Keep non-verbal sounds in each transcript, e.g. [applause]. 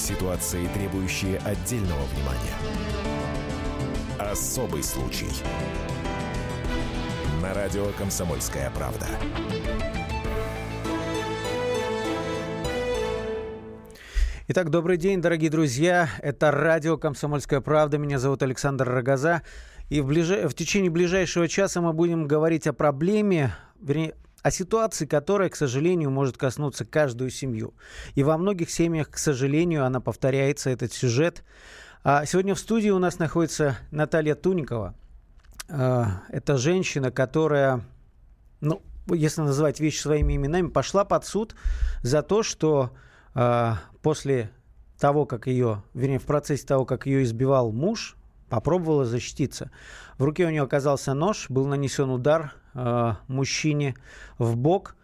Ситуации, требующие отдельного внимания. Особый случай. На радио «Комсомольская правда». Итак, добрый день, дорогие друзья. Это радио «Комсомольская правда». Меня зовут Александр Рогоза. И в, ближ... в течение ближайшего часа мы будем говорить о проблеме, вернее, о ситуации, которая, к сожалению, может коснуться каждую семью. И во многих семьях, к сожалению, она повторяется, этот сюжет. А сегодня в студии у нас находится Наталья Туникова. А, это женщина, которая, ну, если называть вещи своими именами, пошла под суд за то, что а, после того, как ее, вернее, в процессе того, как ее избивал муж, попробовала защититься. В руке у нее оказался нож, был нанесен удар э, мужчине в бок.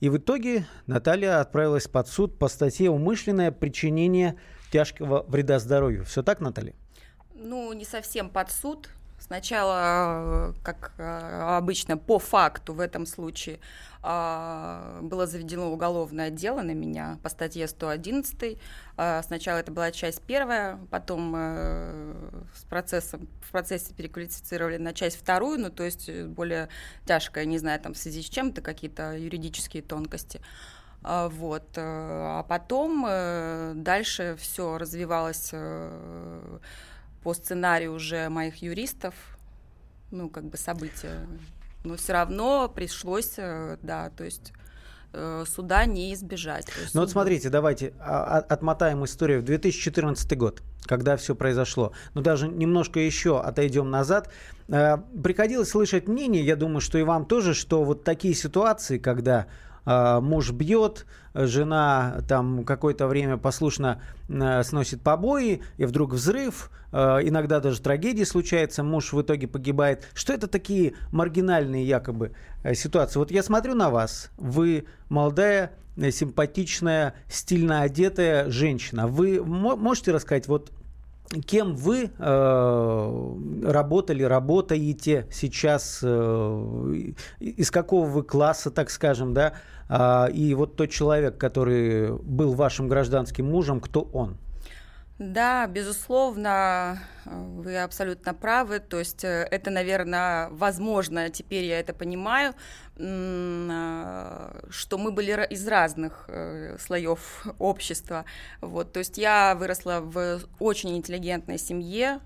И в итоге Наталья отправилась под суд по статье «Умышленное причинение тяжкого вреда здоровью». Все так, Наталья? Ну, не совсем под суд. Сначала, как э, обычно, по факту в этом случае а, было заведено уголовное дело на меня по статье 111. А, сначала это была часть первая, потом э, с процессом, в процессе переквалифицировали на часть вторую, ну то есть более тяжкая, не знаю, там в связи с чем-то какие-то юридические тонкости. А, вот. Э, а потом дальше все развивалось по сценарию уже моих юристов, ну, как бы события. Но все равно пришлось, э, да, то есть э, суда не избежать. Ну вот смотрите, давайте а, а, отмотаем историю в 2014 год, когда все произошло. Ну даже немножко еще отойдем назад. Э, приходилось слышать мнение, я думаю, что и вам тоже, что вот такие ситуации, когда муж бьет, жена там какое-то время послушно а, сносит побои, и вдруг взрыв, а, иногда даже трагедии случается, муж в итоге погибает. Что это такие маргинальные якобы э, ситуации? Вот я смотрю на вас, вы молодая, э, симпатичная, стильно одетая женщина. Вы можете рассказать, вот кем вы э, работали, работаете сейчас, э, из какого вы класса, так скажем, да, э, и вот тот человек, который был вашим гражданским мужем, кто он? Да, безусловно, вы абсолютно правы. То есть э, это, наверное, возможно, теперь я это понимаю, э, что мы были из разных э, слоев [laughs] общества. Вот, то есть я выросла в очень интеллигентной семье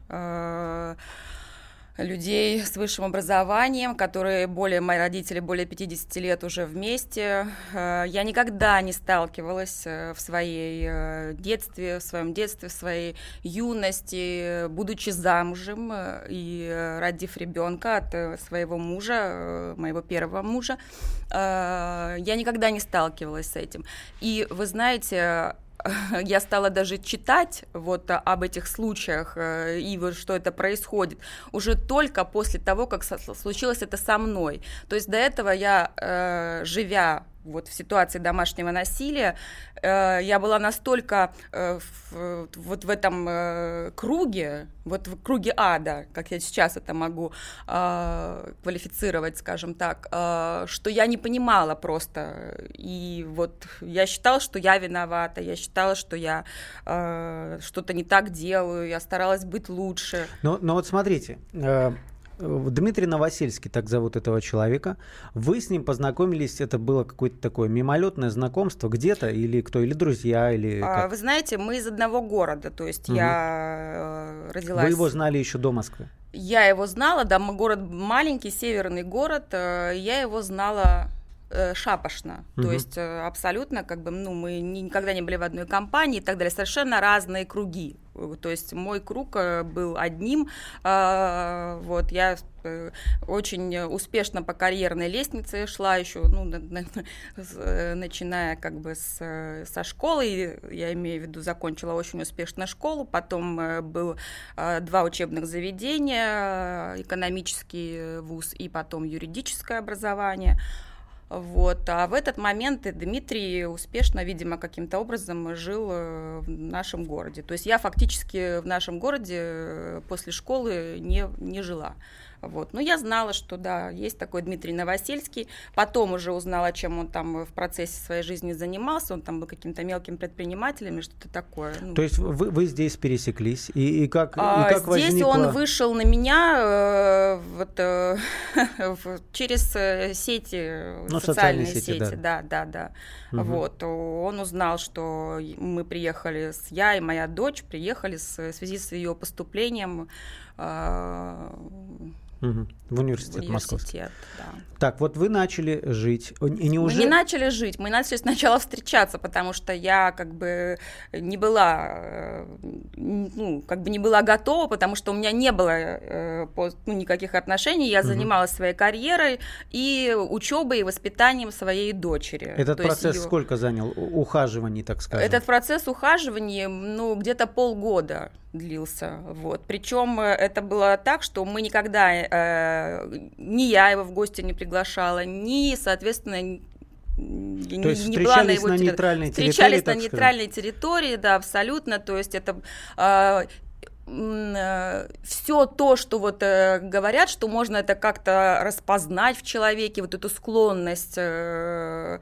людей с высшим образованием, которые более, мои родители более 50 лет уже вместе. Э, я никогда не сталкивалась э, в своей э, детстве, в своем детстве, в своей юности, будучи замужем и родив ребенка от своего мужа, моего первого мужа, я никогда не сталкивалась с этим. И вы знаете, [laughs] я стала даже читать вот об этих случаях э, и вот что это происходит уже только после того, как случилось это со мной. То есть до этого я, э, живя вот в ситуации домашнего насилия, э, я была настолько э, вот в этом э, круге, вот в круге ада, как я сейчас это могу квалифицировать, скажем так, что я не понимала просто. И вот я считала, что я виновата, я считала, что я что-то не так делаю, я старалась быть лучше. Но, но вот смотрите, Дмитрий Новосельский, так зовут этого человека. Вы с ним познакомились, это было какое-то такое мимолетное знакомство где-то, или кто, или друзья, или а, Вы знаете, мы из одного города, то есть угу. я э, родилась... Вы его знали еще до Москвы? Я его знала, да, город маленький, северный город, э, я его знала э, шапошно. Угу. То есть абсолютно, как бы, ну, мы никогда не были в одной компании и так далее. Совершенно разные круги. То есть мой круг э, был одним. А, вот я э, очень успешно по карьерной лестнице шла еще, ну, [laughs] э, начиная как бы с, со школы, я имею в виду, закончила очень успешно школу, потом был два учебных заведения, экономический вуз и потом юридическое образование. Вот. А в этот момент Дмитрий успешно, видимо, каким-то образом жил э, в нашем городе. То есть я фактически в нашем городе э, после школы не, не жила. Вот. Но я знала, что да, есть такой Дмитрий Новосельский. Потом уже узнала, чем он там в процессе своей жизни занимался. Он там был каким-то мелким предпринимателем и что-то такое. Ну. То есть вы, вы здесь пересеклись? И, и как, а, и как Здесь возникло... он вышел на меня э, вот, э, [laughs] через э, сети, ну, социальные, социальные сети, сети, да, да, да. Угу. Вот, он узнал, что мы приехали, с я и моя дочь приехали с, в связи с ее поступлением э, Угу. В университет, университет Московский. Да. Так, вот вы начали жить. И не уже... Мы не начали жить, мы начали сначала встречаться, потому что я как бы не была, э, ну, как бы не была готова, потому что у меня не было э, ну, никаких отношений, я угу. занималась своей карьерой и учебой и воспитанием своей дочери. Этот То процесс ее... сколько занял ухаживаний, так сказать? Этот процесс ухаживаний, ну, где-то полгода длился. Вот. Причем э, это было так, что мы никогда, э, ни я его в гости не приглашала, ни, соответственно, то есть не была на его на нейтральной территории, встречались на нейтральной территории, да, абсолютно. То есть это э, э, все то, что вот э, говорят, что можно это как-то распознать в человеке, вот эту склонность э,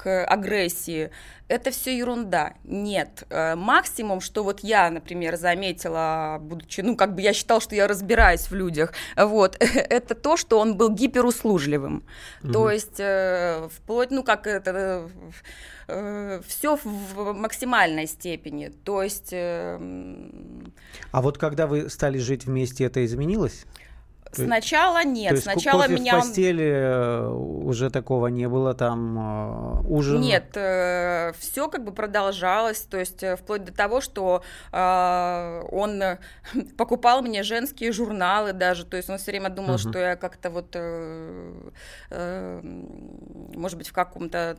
к агрессии, это все ерунда. Нет. Э, максимум, что вот я, например, заметила, будучи, ну, как бы я считал, что я разбираюсь в людях, вот, [laughs] это то, что он был гиперуслужливым. Угу. То есть, э, вплоть, ну, как это, э, все в максимальной степени. То есть... А вот когда вы стали жить вместе, это изменилось? Сначала нет, То есть сначала кофе меня в постели э, уже такого не было, там э, ужин. Нет, э, все как бы продолжалось, то есть вплоть до того, что э, он [laughs] покупал мне женские журналы даже, то есть он все время думал, uh-huh. что я как-то вот, э, может быть, в каком-то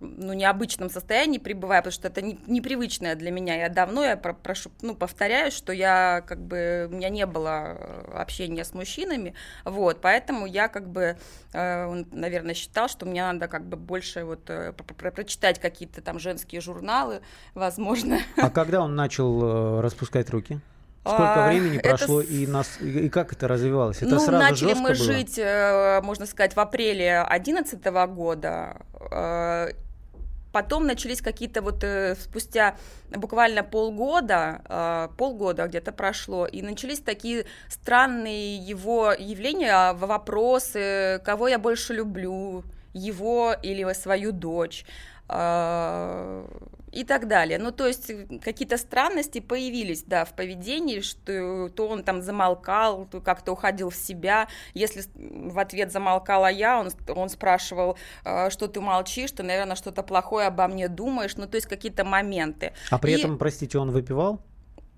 ну, необычном состоянии пребываю, потому что это не, непривычное для меня. Я давно, я про, прошу, ну, повторяю, что я, как бы, у меня не было э, общения с мужчинами, вот, поэтому я, как бы, э, он, наверное, считал, что мне надо, как бы, больше вот э, про прочитать какие-то там женские журналы, возможно. А когда он начал э, распускать руки? Сколько а, времени прошло это... и, нас, и как это развивалось? Это ну, сразу начали мы было? жить, э, можно сказать, в апреле 2011 года. Потом начались какие-то вот э, спустя буквально полгода, э, полгода где-то прошло, и начались такие странные его явления, вопросы, кого я больше люблю, его или свою дочь. Э, и так далее. Ну, то есть э, какие-то странности появились, да, в поведении, что то он там замолкал, то как-то уходил в себя. Если в ответ замолкала я, он, он спрашивал, «А, что ты молчишь, ты, наверное, что-то плохое обо мне думаешь. Ну, то есть какие-то моменты. А при И... этом, простите, он выпивал?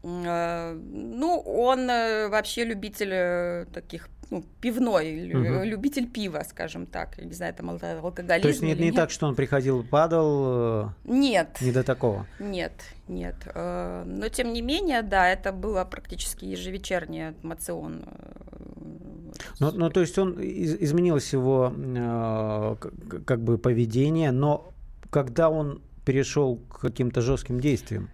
Э, ну, он э, вообще любитель таких ну, пивной, угу. любитель пива, скажем так. Не знаю, это алкоголизм. То есть нет, не нет. так, что он приходил, падал? Э, нет. Не до такого? Нет, нет. Э, но тем не менее, да, это было практически ежевечерний мацион. Ну, ну, то есть он изменилось его как бы поведение, но когда он перешел к каким-то жестким действиям?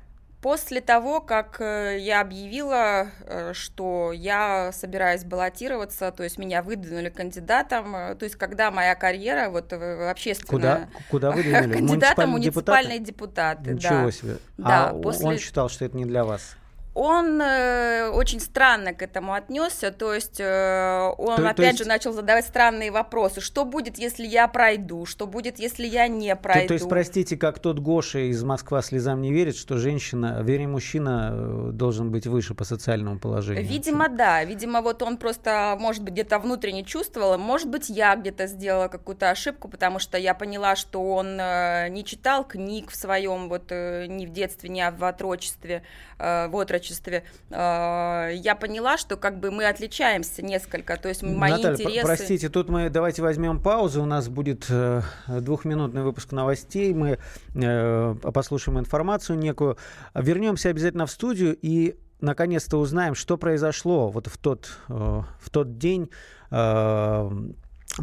После того, как э, я объявила, э, что я собираюсь баллотироваться, то есть меня выдвинули кандидатом, э, то есть когда моя карьера вот общественная... Куда, куда [laughs] выдвинули? Кандидатом муниципальные депутаты, Ничего да. себе. Да, а после... он считал, что это не для вас? Он э, очень странно к этому отнесся, то есть э, он то, опять то есть... же начал задавать странные вопросы. Что будет, если я пройду? Что будет, если я не пройду? То, то есть, простите, как тот Гоша из Москва слезам не верит, что женщина, вернее, мужчина э, должен быть выше по социальному положению? Видимо, да. Видимо, вот он просто, может быть, где-то внутренне чувствовал, может быть, я где-то сделала какую-то ошибку, потому что я поняла, что он э, не читал книг в своем, вот, э, ни в детстве, ни в отрочестве, э, в отрочестве отрочестве, э, я поняла, что как бы мы отличаемся несколько, то есть мои Наталья, интересы... простите, тут мы давайте возьмем паузу, у нас будет э, двухминутный выпуск новостей, мы э, послушаем информацию некую, вернемся обязательно в студию и наконец-то узнаем, что произошло вот в тот, в тот день,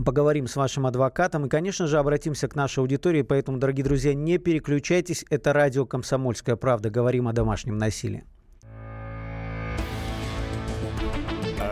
Поговорим с вашим адвокатом и, конечно же, обратимся к нашей аудитории. Поэтому, дорогие друзья, не переключайтесь. Это радио «Комсомольская правда». Говорим о домашнем насилии.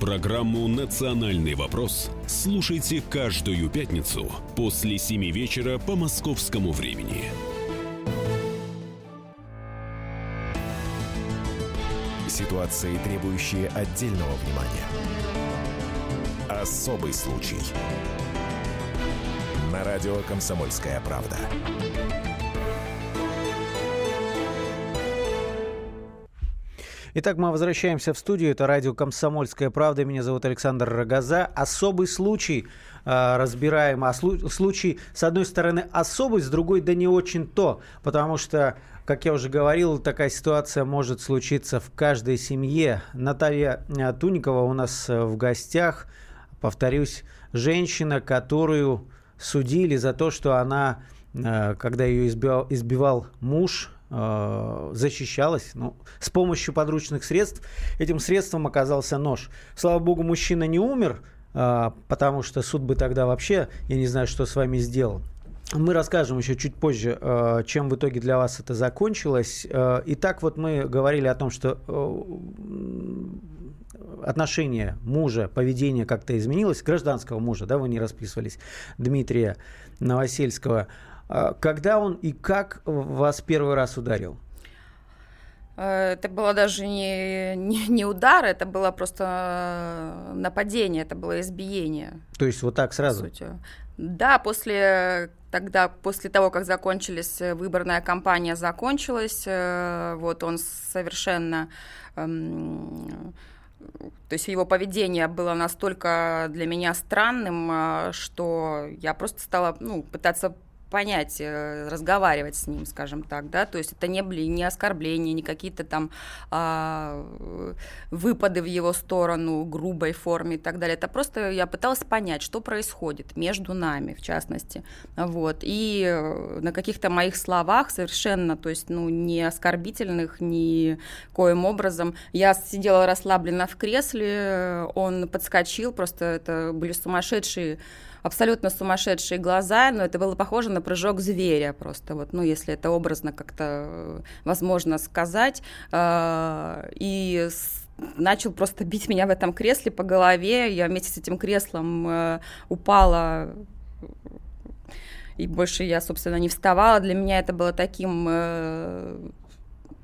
Программу «Национальный вопрос» слушайте каждую пятницу после 7 вечера по московскому времени. Ситуации, требующие отдельного внимания. Особый случай. На радио «Комсомольская правда». Итак, мы возвращаемся в студию. Это радио «Комсомольская правда». Меня зовут Александр Рогоза. Особый случай э, разбираем. А слу- случай, с одной стороны, особый, с другой, да не очень то. Потому что, как я уже говорил, такая ситуация может случиться в каждой семье. Наталья э, Туникова у нас э, в гостях. Повторюсь, женщина, которую судили за то, что она, э, когда ее избивал, избивал муж, защищалась ну, с помощью подручных средств. Этим средством оказался нож. Слава богу, мужчина не умер, э, потому что суд бы тогда вообще, я не знаю, что с вами сделал. Мы расскажем еще чуть позже, э, чем в итоге для вас это закончилось. Итак, вот мы говорили о том, что отношение мужа, поведение как-то изменилось, гражданского мужа, да, вы не расписывались, Дмитрия Новосельского – когда он и как вас первый раз ударил? Э, это было даже не, не, не удар, это было просто нападение, это было избиение. То есть вот так сразу? Да, после тогда, после того, как закончились, выборная кампания закончилась, э, вот он совершенно эм, то есть его поведение было настолько для меня странным, э, что я просто стала ну, пытаться понять, э, разговаривать с ним, скажем так, да, то есть это не были не оскорбления, не какие-то там а, выпады в его сторону, грубой форме и так далее, это просто я пыталась понять, что происходит между нами, в частности, вот, и э, на каких-то моих словах совершенно, то есть, ну, не оскорбительных, ни коим образом, я сидела расслабленно в кресле, он подскочил, просто это были сумасшедшие абсолютно сумасшедшие глаза, но это было похоже на прыжок зверя просто, вот, ну, если это образно как-то э, возможно сказать. Э, и начал просто бить меня в этом кресле по голове. Я вместе с этим креслом э, упала и больше я, собственно, не вставала. Для меня это было таким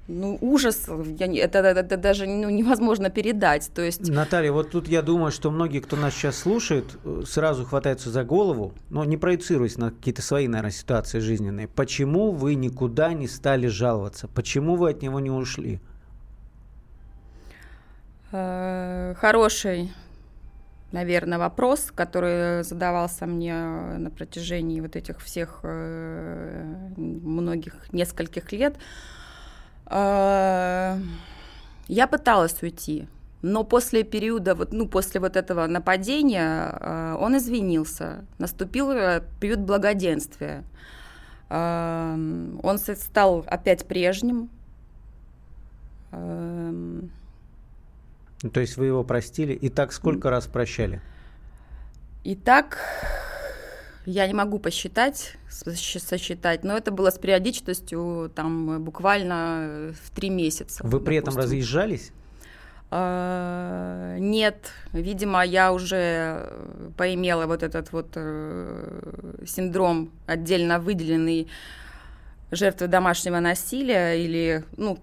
ну, ужас, я, это, это, это даже ну, невозможно передать. То есть... Наталья, вот тут я думаю, что многие, кто нас сейчас слушает, э, сразу хватаются за голову, но не проецируясь на какие-то свои, наверное, ситуации жизненные. Почему вы никуда не стали жаловаться? Почему вы от него не ушли? Э, хороший, наверное, вопрос, который задавался мне на протяжении вот этих всех э, многих, нескольких лет. А, я пыталась уйти, но после периода, вот, ну, после вот этого нападения а, он извинился. Наступил э, период благоденствия. А, он стал опять прежним. Ну, то есть вы его простили? И так сколько раз прощали? И так я не могу посчитать, сосчитать, но это было с периодичностью там буквально в три месяца. Вы при этом разъезжались? А, нет, видимо, я уже поимела вот этот вот э, синдром отдельно выделенный жертвы домашнего насилия или, ну,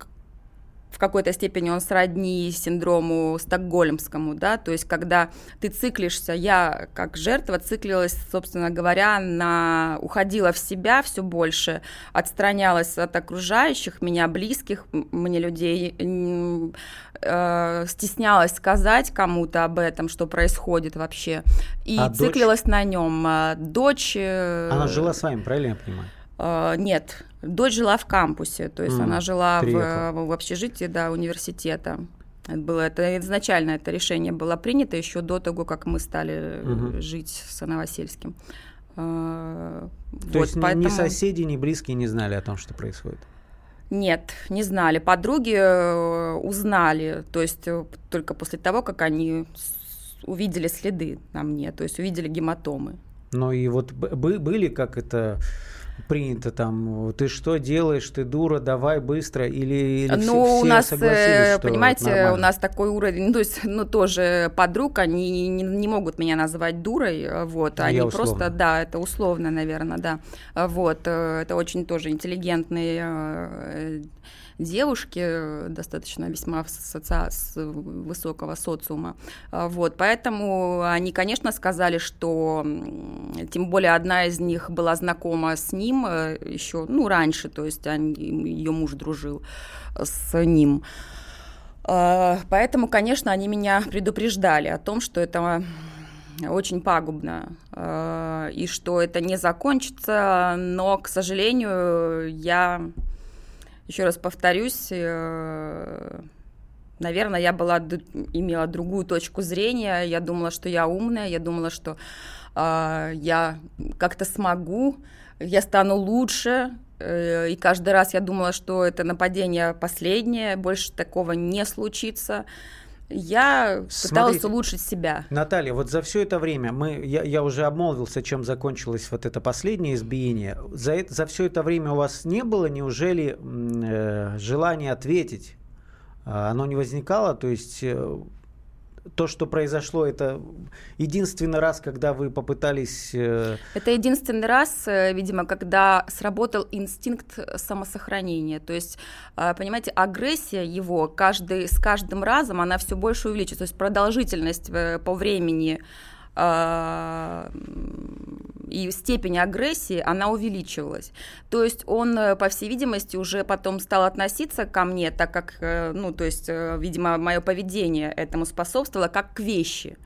в какой-то степени он сродни синдрому стокгольмскому, да, то есть когда ты циклишься, я как жертва циклилась, собственно говоря, на уходила в себя все больше, отстранялась от окружающих, меня близких, мне людей, э, стеснялась сказать кому-то об этом, что происходит вообще, и а циклилась дочь? на нем. А дочь... Она жила с вами, правильно я понимаю? Uh, нет, дочь жила в кампусе, то есть mm, она жила в, в общежитии да, университета. Это было это изначально это решение было принято еще до того, как мы стали mm-hmm. жить с Новосельским. То вот, есть поэтому... ни соседи, ни близкие не знали о том, что происходит? Нет, не знали. Подруги э, узнали, то есть э, только после того, как они увидели следы на мне, то есть увидели гематомы. Ну и вот были, как это принято там, ты что делаешь, ты дура, давай быстро, или, или ну, все, у нас, э, понимаете, у нас такой уровень, ну, то есть, ну, тоже подруг, они не, не могут меня назвать дурой, э, вот, они просто, да, это условно, наверное, да, вот, э, это очень тоже интеллигентные девушки, э, достаточно весьма соци... с высокого социума. А, вот, поэтому они, конечно, сказали, что тем более одна из них была знакома с ним э, еще, ну, раньше, то есть они, ее муж дружил с ним. А, поэтому, конечно, они меня предупреждали о том, что это очень пагубно, а, и что это не закончится, но, к сожалению, я еще раз повторюсь, э, наверное, я была, имела другую точку зрения, я думала, что я умная, я думала, что э, я как-то смогу, я стану лучше, э, и каждый раз я думала, что это нападение последнее, больше такого не случится я пыталась Смотрите, улучшить себя. Наталья, вот за все это время мы, я, я уже обмолвился, чем закончилось вот это последнее избиение. За, за все это время у вас не было, неужели, э, желания ответить? А, оно не возникало? То есть э, то, что произошло, это единственный раз, когда вы попытались... Э, это единственный раз, э, видимо, когда сработал инстинкт самосохранения. То есть, э, понимаете, агрессия его каждый, с каждым разом, она все больше увеличивается. То есть продолжительность по времени и степень агрессии, она увеличивалась. То есть он, э, по всей видимости, уже потом стал относиться ко мне, так как, э, ну, то есть, э, видимо, мое поведение этому способствовало, как к вещи.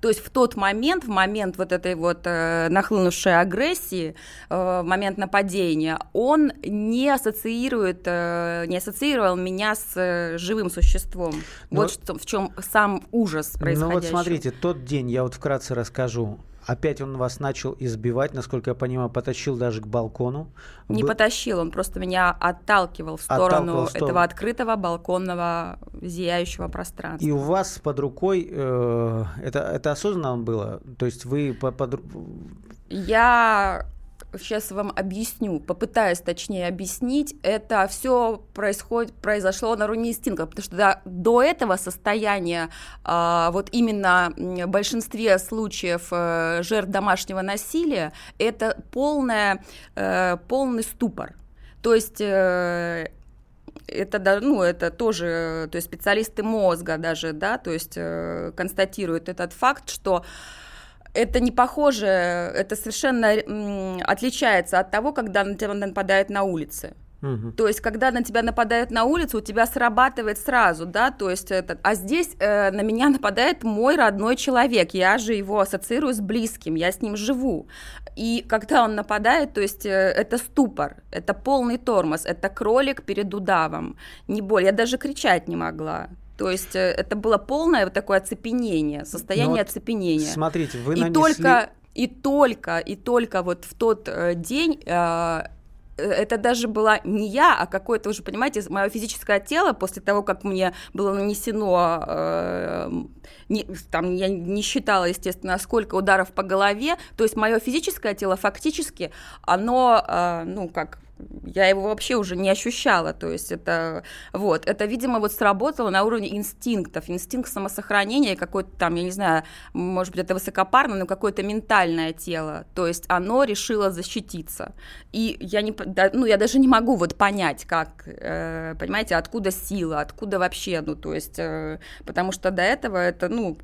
То есть в тот момент, в момент вот этой вот э, нахлынувшей агрессии, э, в момент нападения, он не ассоциирует, э, не ассоциировал меня с э, живым существом. Но... Вот что, в чем сам ужас происходящего. Ну вот смотрите, тот день, я вот вкратце расскажу. Опять он вас начал избивать, насколько я понимаю, потащил даже к балкону. Не Вы... потащил, он просто меня отталкивал в сторону отталкивал этого открытого балконного зияющего пространства. И у вас под рукой, э, это, это осознанно было? То есть вы под... под... Я сейчас вам объясню, попытаюсь точнее объяснить, это все происходит, произошло на уровне инстинкта, потому что до, до этого состояния, э, вот именно в большинстве случаев э, жертв домашнего насилия, это полная, э, полный ступор. То есть э, это, ну, это тоже, то есть специалисты мозга даже, да, то есть э, констатируют этот факт, что это не похоже, это совершенно отличается от того, когда на тебя нападают на улице. Угу. То есть, когда на тебя нападают на улице, у тебя срабатывает сразу, да, то есть, это, а здесь э, на меня нападает мой родной человек, я же его ассоциирую с близким, я с ним живу. И когда он нападает, то есть, э, это ступор, это полный тормоз, это кролик перед удавом, не более, я даже кричать не могла. То есть э, это было полное вот такое оцепенение, состояние ну, вот оцепенения. Смотрите, вы и нанесли... только и только и только вот в тот э, день э, это даже была не я, а какое-то уже, понимаете, мое физическое тело после того, как мне было нанесено, э, не, там я не считала, естественно, сколько ударов по голове, то есть мое физическое тело фактически, оно, э, ну как я его вообще уже не ощущала, то есть это, вот, это, видимо, вот сработало на уровне инстинктов, инстинкт самосохранения, какой-то там, я не знаю, может быть, это высокопарно, но какое-то ментальное тело, то есть оно решило защититься, и я не, ну, я даже не могу вот понять, как, э, понимаете, откуда сила, откуда вообще, ну, то есть, э, потому что до этого это, ну,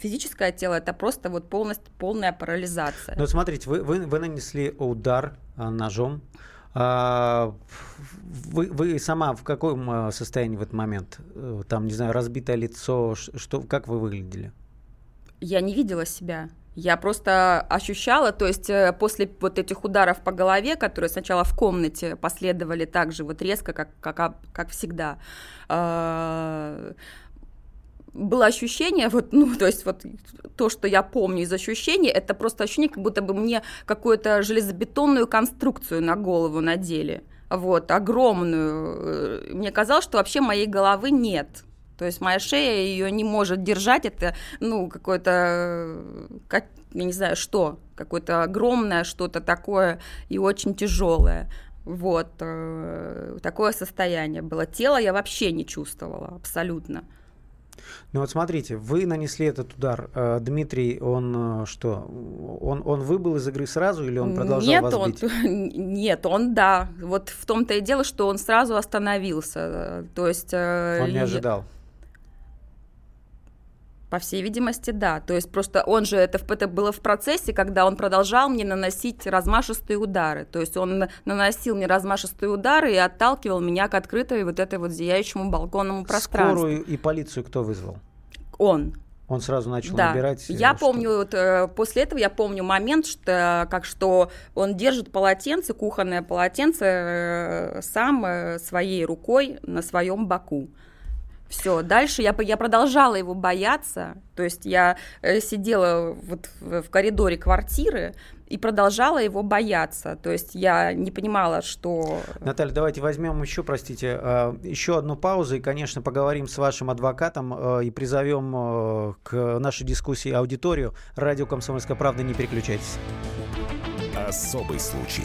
физическое тело это просто вот полностью полная парализация. Ну смотрите, вы, вы, вы нанесли удар а, ножом вы, вы сама в каком а, состоянии в этот момент? Э, там, не знаю, разбитое лицо, что, как вы выглядели? Я не видела себя. Я просто ощущала, то есть э, после вот этих ударов по голове, которые сначала в комнате последовали так же вот резко, как, как, как всегда, а, было ощущение, вот, ну, то есть вот то, что я помню из ощущений, это просто ощущение, как будто бы мне какую-то железобетонную конструкцию на голову надели, вот, огромную. Э, мне казалось, что вообще моей головы нет. То есть моя шея ее не может держать, это, ну, какое-то, как, я не знаю, что, какое-то огромное что-то такое и очень тяжелое. Вот, э, такое состояние было. Тело я вообще не чувствовала, абсолютно. Ну вот смотрите, вы нанесли этот удар. Э, Дмитрий, он э, что? Он, он выбыл из игры сразу или он продолжал нет, вас он, бить? [laughs] Нет, он да. Вот в том-то и дело, что он сразу остановился. То есть... Он не ожидал. По всей видимости, да. То есть просто он же, это, это было в процессе, когда он продолжал мне наносить размашистые удары. То есть он наносил мне размашистые удары и отталкивал меня к открытой вот этой вот зияющему балконному пространству. Скорую и полицию кто вызвал? Он. Он сразу начал да. набирать. Э, я что... помню, вот, э, после этого я помню момент, что как что он держит полотенце, кухонное полотенце э, сам своей рукой на своем боку. Все, дальше я, я продолжала его бояться, то есть я э, сидела вот в, в коридоре квартиры и продолжала его бояться, то есть я не понимала, что... Наталья, давайте возьмем еще, простите, э, еще одну паузу и, конечно, поговорим с вашим адвокатом э, и призовем к нашей дискуссии аудиторию. Радио «Комсомольская правда», не переключайтесь. Особый случай.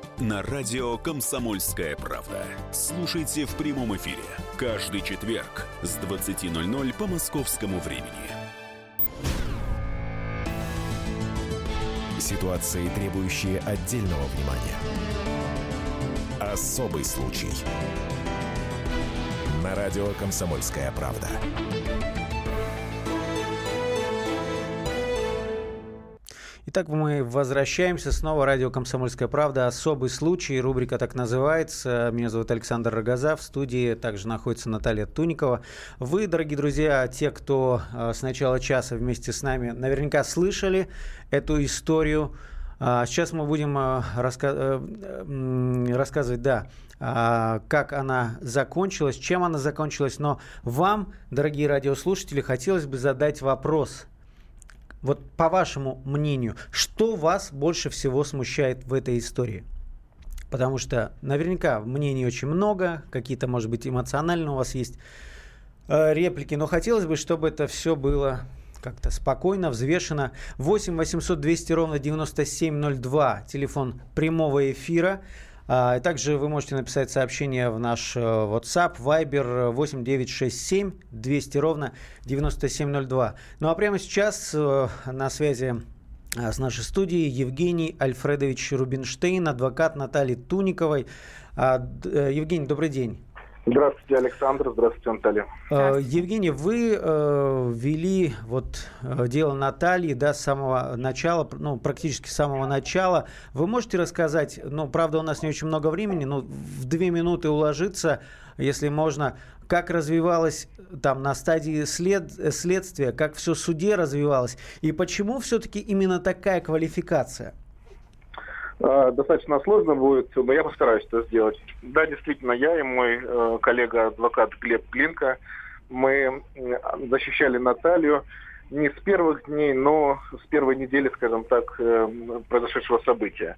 на радио «Комсомольская правда». Слушайте в прямом эфире каждый четверг с 20.00 по московскому времени. Ситуации, требующие отдельного внимания. Особый случай. На радио «Комсомольская правда». Итак, мы возвращаемся. Снова радио «Комсомольская правда». Особый случай. Рубрика так называется. Меня зовут Александр Рогоза. В студии также находится Наталья Туникова. Вы, дорогие друзья, те, кто э, с начала часа вместе с нами, наверняка слышали эту историю. А, сейчас мы будем э. Э, рассказывать, да, а, как она закончилась, чем она закончилась. Но вам, дорогие радиослушатели, хотелось бы задать вопрос – вот по вашему мнению, что вас больше всего смущает в этой истории? Потому что наверняка мнений очень много, какие-то, может быть, эмоциональные у вас есть э, реплики, но хотелось бы, чтобы это все было как-то спокойно, взвешено. 8 800 200 ровно 9702, телефон прямого эфира. А, также вы можете написать сообщение в наш э, WhatsApp, Viber 8967 200 ровно 9702. Ну а прямо сейчас э, на связи э, с нашей студией Евгений Альфредович Рубинштейн, адвокат Натальи Туниковой. А, Евгений, добрый день. Здравствуйте, Александр. Здравствуйте, Наталья. Здравствуйте. Евгений, вы э, вели вот дело Натальи да, с самого начала, ну, практически с самого начала. Вы можете рассказать, ну, правда, у нас не очень много времени, но в две минуты уложиться, если можно, как развивалось там на стадии след, следствия, как все в суде развивалось, и почему все-таки именно такая квалификация? А, достаточно сложно будет, но я постараюсь это сделать. Да, действительно, я и мой э, коллега-адвокат Глеб Глинка, мы защищали Наталью не с первых дней, но с первой недели, скажем так, э, произошедшего события.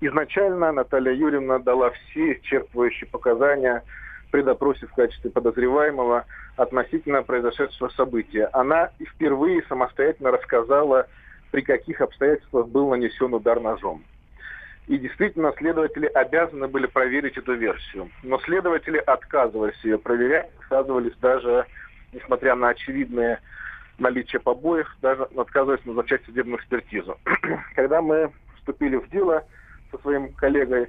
Изначально Наталья Юрьевна дала все исчерпывающие показания при допросе в качестве подозреваемого относительно произошедшего события. Она впервые самостоятельно рассказала, при каких обстоятельствах был нанесен удар ножом. И действительно, следователи обязаны были проверить эту версию. Но следователи отказывались ее проверять, отказывались даже, несмотря на очевидное наличие побоев, даже отказывались назначать судебную экспертизу. [clears throat] Когда мы вступили в дело со своим коллегой,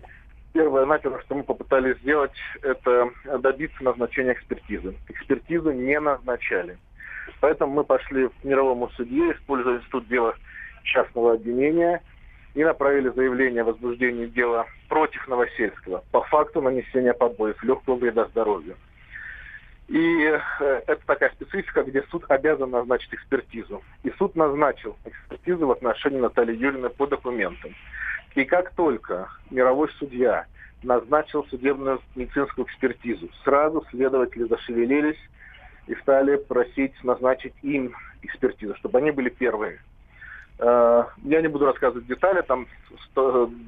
первое, наперво, что мы попытались сделать, это добиться назначения экспертизы. Экспертизу не назначали. Поэтому мы пошли к мировому судье, используя институт дела частного обвинения и направили заявление о возбуждении дела против Новосельского по факту нанесения побоев легкого вреда здоровью. И э, это такая специфика, где суд обязан назначить экспертизу. И суд назначил экспертизу в отношении Натальи Юрьевны по документам. И как только мировой судья назначил судебную медицинскую экспертизу, сразу следователи зашевелились и стали просить назначить им экспертизу, чтобы они были первые. Э, я не буду рассказывать детали, там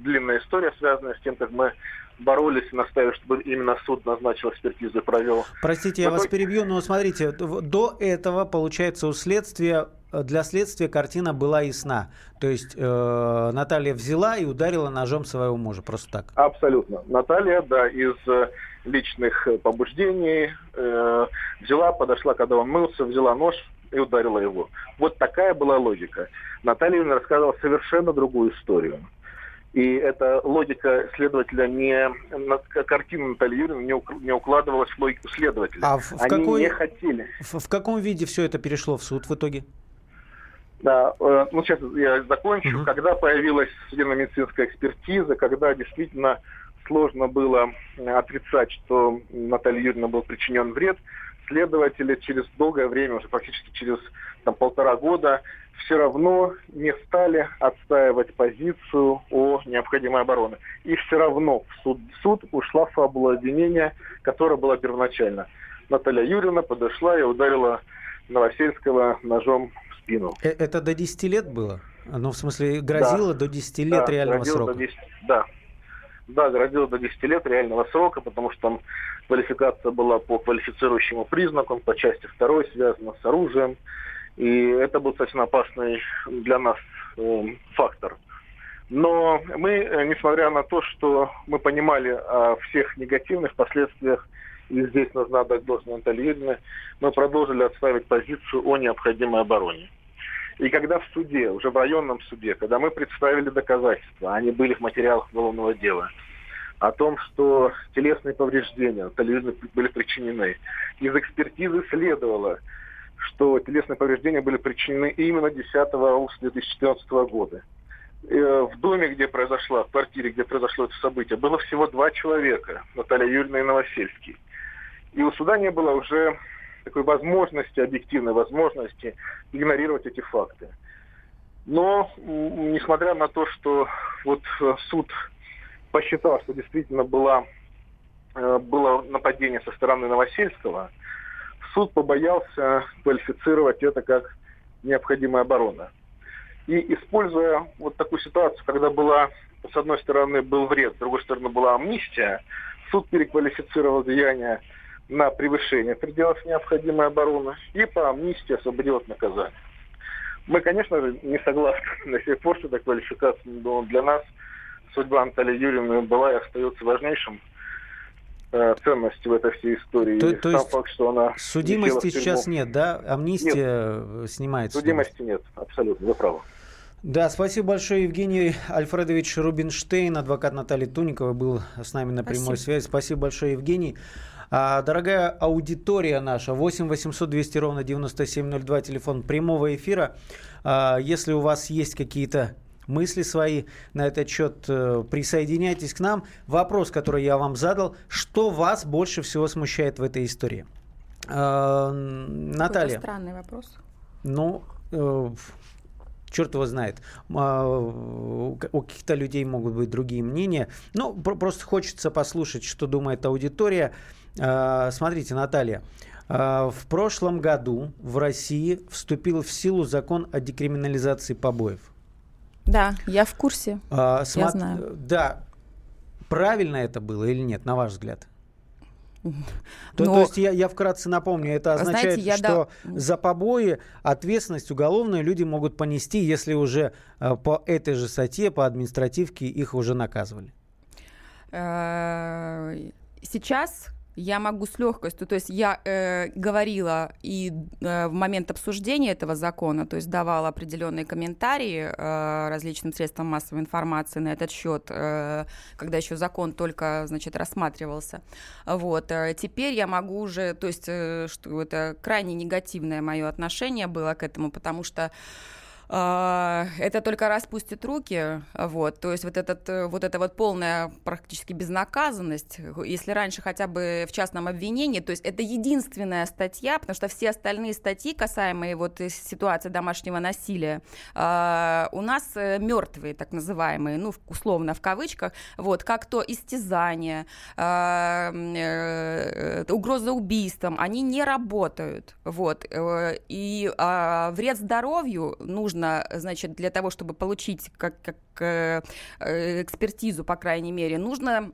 длинная история, связанная с тем, как мы боролись и настаивали, чтобы именно суд назначил экспертизу и провел. Простите, я вас перебью, но смотрите, до этого, получается, у следствия для следствия картина была ясна. То есть э, Наталья взяла и ударила ножом своего мужа, просто так. Абсолютно. Наталья, да, из э, личных побуждений э, взяла, подошла, когда он мылся, взяла нож и ударила его. Вот такая была логика. Наталья рассказывала совершенно другую историю. И эта логика следователя не картина Натальи Юрьевны не, не укладывалась в логику следователя. А в, в Они какой, не хотели. В, в каком виде все это перешло в суд в итоге? Да, э, ну сейчас я закончу. Угу. Когда появилась судебно-медицинская экспертиза, когда действительно сложно было отрицать, что Наталье Юрьевне был причинен вред, следователи через долгое время, уже практически через там, полтора года, все равно не стали отстаивать позицию о необходимой обороне. И все равно в суд, в суд ушла фабула обвинения, которая была первоначально. Наталья Юрьевна подошла и ударила Новосельского ножом в спину. Э, это до 10 лет было? Ну, в смысле, грозило да. до 10 лет да, реального срока? До 10, да. Да, грозило до 10 лет реального срока, потому что там квалификация была по квалифицирующему признакам, по части второй связана с оружием. И это был достаточно опасный для нас э, фактор. Но мы, э, несмотря на то, что мы понимали о всех негативных последствиях, и здесь нужна дать должное Антальевне, мы продолжили отставить позицию о необходимой обороне. И когда в суде, уже в районном суде, когда мы представили доказательства, они были в материалах уголовного дела, о том, что телесные повреждения были причинены, из экспертизы следовало, что телесные повреждения были причинены именно 10 августа 2014 года. Э, в доме, где произошло, в квартире, где произошло это событие, было всего два человека, Наталья Юрьевна и Новосельский. И у суда не было уже такой возможности, объективной возможности игнорировать эти факты. Но, несмотря на то, что вот э, суд посчитал, что действительно была, э, было нападение со стороны Новосельского, суд побоялся квалифицировать это как необходимая оборона. И используя вот такую ситуацию, когда была, с одной стороны, был вред, с другой стороны, была амнистия, суд переквалифицировал деяние на превышение пределов необходимой обороны и по амнистии освободил от наказания. Мы, конечно же, не согласны [laughs] на сей пор, что эта квалификация, но для нас судьба Натальи Юрьевны была и остается важнейшим Э, ценности в этой всей истории. То, то есть факт, что она судимости сейчас нет, да? Амнистия нет. снимается? Судимости нет, абсолютно, вы правы. Да, спасибо большое, Евгений Альфредович Рубинштейн, адвокат Натальи Туникова, был с нами на прямой спасибо. связи. Спасибо большое, Евгений. А, дорогая аудитория наша, 8 800 200 ровно 9702, телефон прямого эфира. А, если у вас есть какие-то мысли свои на этот счет. Э, присоединяйтесь к нам. Вопрос, который я вам задал, что вас больше всего смущает в этой истории? Э, Наталья. странный вопрос. Ну, э, черт его знает. У каких-то людей могут быть другие мнения. Ну, просто хочется послушать, что думает аудитория. Смотрите, Наталья. В прошлом году в России вступил в силу закон о декриминализации побоев. Да, я в курсе. А, смо... Я знаю. Да. Правильно это было или нет, на ваш взгляд? То, Но, то есть я, я вкратце напомню, это означает, знаете, что да... за побои ответственность уголовную люди могут понести, если уже э, по этой же статье, по административке их уже наказывали. Э, сейчас Я могу с легкостью, то есть я э, говорила и э, в момент обсуждения этого закона, то есть давала определенные комментарии э, различным средствам массовой информации на этот счет, э, когда еще закон только, значит, рассматривался. Вот. Э, теперь я могу уже, то есть, э, что это крайне негативное мое отношение было к этому, потому что это только распустит руки, вот, то есть вот, этот, э, вот эта вот полная практически безнаказанность, если раньше хотя бы в частном обвинении, то есть это единственная статья, потому что все остальные статьи, касаемые вот ситуации домашнего насилия, а, у нас э, мертвые, так называемые, ну, условно в кавычках, вот, как то истязание, а, э, угроза убийством, они не работают, вот, и вред здоровью нужно нужно, значит, для того, чтобы получить как, как э, экспертизу, по крайней мере, нужно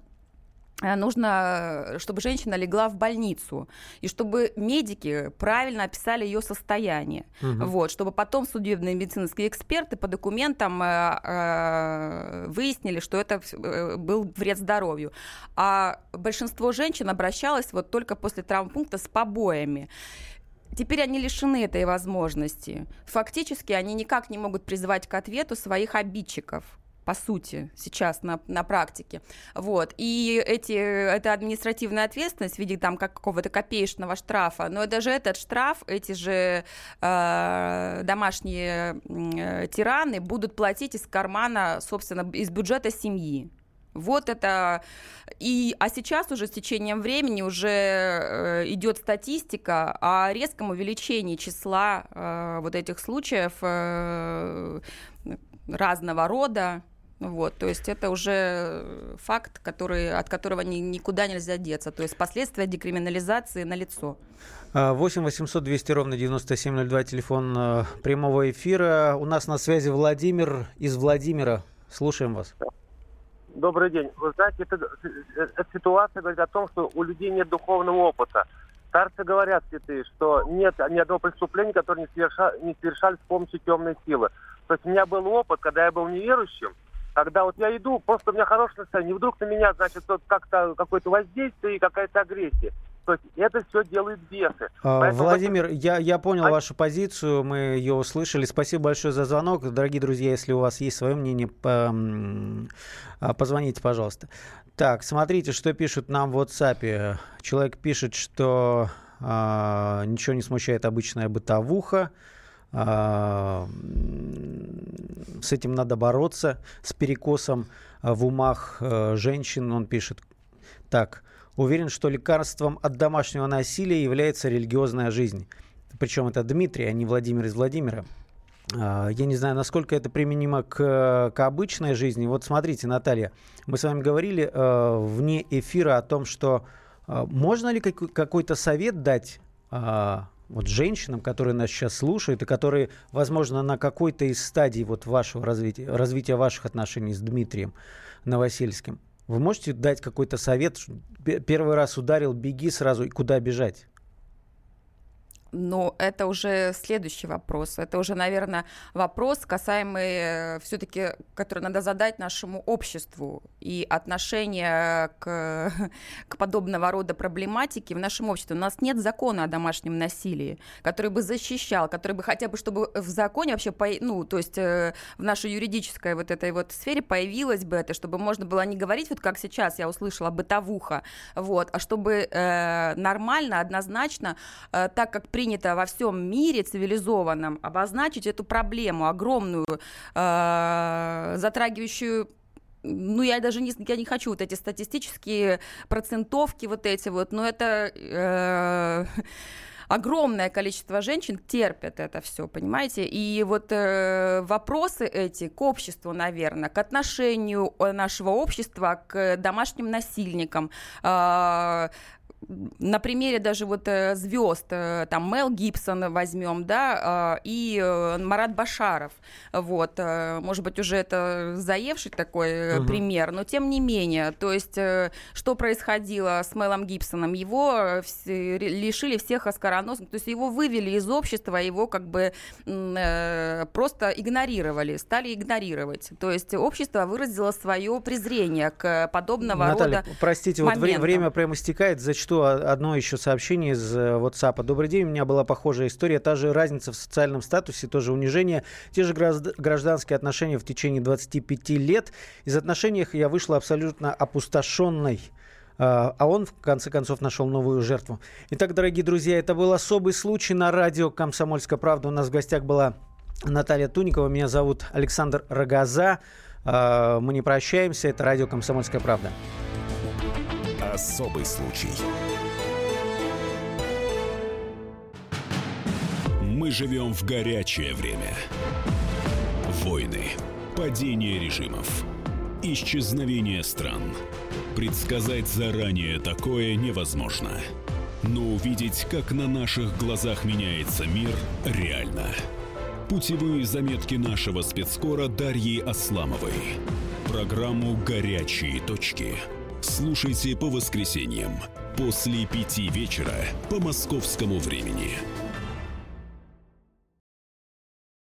э, нужно, чтобы женщина легла в больницу, и чтобы медики правильно описали ее состояние. Угу. Вот, чтобы потом судебные медицинские эксперты по документам э, э, выяснили, что это э, был вред здоровью. А большинство женщин обращалось вот только после травмпункта с побоями. Теперь они лишены этой возможности. Фактически они никак не могут призывать к ответу своих обидчиков по сути, сейчас на, на практике. Вот. И эти, это административная ответственность в виде там какого-то копеечного штрафа, но даже этот штраф эти же э, домашние э, тираны будут платить из кармана, собственно, из бюджета семьи. Вот это и, а сейчас уже с течением времени уже э, идет статистика о резком увеличении числа э, вот этих случаев э, разного рода. Вот, то есть это уже факт, который, от которого ни, никуда нельзя деться. То есть последствия декриминализации на лицо. 8 800 200 ровно 9702, телефон э, прямого эфира. У нас на связи Владимир из Владимира. Слушаем вас. Добрый день. Вы знаете, эта ситуация говорит о том, что у людей нет духовного опыта. Старцы говорят, святые, что нет ни одного преступления, которое не, соверша, не совершали с помощью темной силы. То есть у меня был опыт, когда я был неверующим, когда вот я иду, просто у меня хорошее настроение, и вдруг на меня, значит, вот как-то какое-то воздействие и какая-то агрессия. То есть это все делают бесы. А, Поэтому Владимир, я, я понял а... вашу позицию, мы ее услышали. Спасибо большое за звонок. Дорогие друзья, если у вас есть свое мнение. А, позвоните, пожалуйста. Так, смотрите, что пишут нам в WhatsApp. Человек пишет, что а, ничего не смущает обычная бытовуха. С этим надо бороться, с перекосом в умах а, женщин. Он пишет так уверен, что лекарством от домашнего насилия является религиозная жизнь. Причем это Дмитрий, а не Владимир из Владимира. А, я не знаю, насколько это применимо к, к обычной жизни. Вот смотрите, Наталья, мы с вами говорили э, вне эфира о том, что э, можно ли как, какой-то совет дать э, вот женщинам, которые нас сейчас слушают и которые, возможно, на какой-то из стадий вот вашего развития, развития ваших отношений с Дмитрием Новосельским. Вы можете дать какой-то совет? Первый раз ударил, беги сразу, и куда бежать? Но это уже следующий вопрос. Это уже, наверное, вопрос, касаемый э, все-таки, который надо задать нашему обществу и отношение к, [laughs] к подобного рода проблематике в нашем обществе. У нас нет закона о домашнем насилии, который бы защищал, который бы хотя бы, чтобы в законе вообще, ну, то есть э, в нашей юридической вот этой вот сфере появилось бы это, чтобы можно было не говорить, вот как сейчас я услышала, бытовуха, вот, а чтобы э, нормально, однозначно, э, так как при принято во всем мире цивилизованном обозначить эту проблему огромную, э, затрагивающую ну, я даже не, я не хочу вот эти статистические процентовки вот эти вот, но это э, огромное количество женщин терпят это все, понимаете? И вот э, вопросы эти к обществу, наверное, к отношению нашего общества к домашним насильникам, э, на примере даже вот э, звезд, э, там Мел Гибсон возьмем, да, э, и Марат Башаров, вот, может быть, уже это заевший такой угу. пример, но тем не менее, то есть, что происходило с Мелом Гибсоном? Его лишили всех оскароносных, то есть его вывели из общества, его как бы просто игнорировали, стали игнорировать, то есть общество выразило свое презрение к подобного Наталья, рода простите, моментам. вот время прямо истекает, зачастую прочту одно еще сообщение из э, WhatsApp. Добрый день, у меня была похожая история. Та же разница в социальном статусе, тоже унижение. Те же гражданские отношения в течение 25 лет. Из отношений я вышла абсолютно опустошенной. А, а он, в конце концов, нашел новую жертву. Итак, дорогие друзья, это был особый случай на радио «Комсомольская правда». У нас в гостях была Наталья Туникова. Меня зовут Александр Рогоза. А, мы не прощаемся. Это радио «Комсомольская правда». Особый случай. Мы живем в горячее время. Войны, падение режимов, исчезновение стран. Предсказать заранее такое невозможно. Но увидеть, как на наших глазах меняется мир, реально. Путевые заметки нашего спецкора Дарьи Асламовой. Программу «Горячие точки» Слушайте по воскресеньям после пяти вечера по московскому времени.